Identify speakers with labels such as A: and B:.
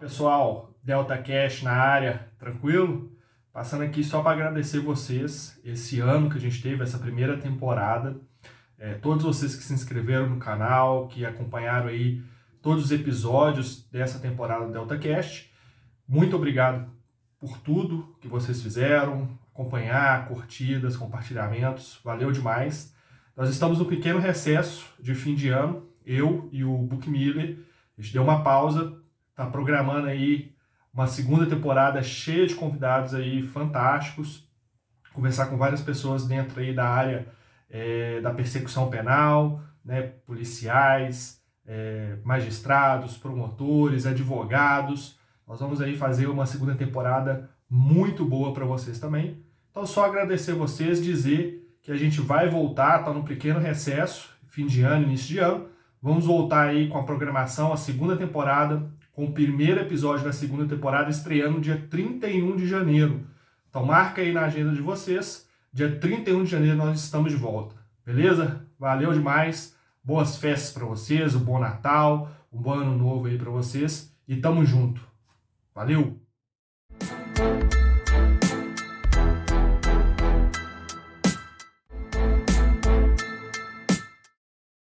A: pessoal, Delta Cash na área, tranquilo? Passando aqui só para agradecer vocês esse ano que a gente teve, essa primeira temporada. É, todos vocês que se inscreveram no canal, que acompanharam aí todos os episódios dessa temporada do Delta Cast. Muito obrigado por tudo que vocês fizeram, acompanhar, curtidas, compartilhamentos, valeu demais. Nós estamos no pequeno recesso de fim de ano, eu e o Book Miller, a gente deu uma pausa tá programando aí uma segunda temporada cheia de convidados aí fantásticos, conversar com várias pessoas dentro aí da área é, da persecução penal, né, policiais, é, magistrados, promotores, advogados. Nós vamos aí fazer uma segunda temporada muito boa para vocês também. Então só agradecer vocês, dizer que a gente vai voltar, tá no pequeno recesso, fim de ano, início de ano. Vamos voltar aí com a programação, a segunda temporada, com o primeiro episódio da segunda temporada estreando dia 31 de janeiro. Então marca aí na agenda de vocês, dia 31 de janeiro nós estamos de volta. Beleza? Valeu demais. Boas festas para vocês, um bom Natal, um bom ano novo aí para vocês e tamo junto. Valeu.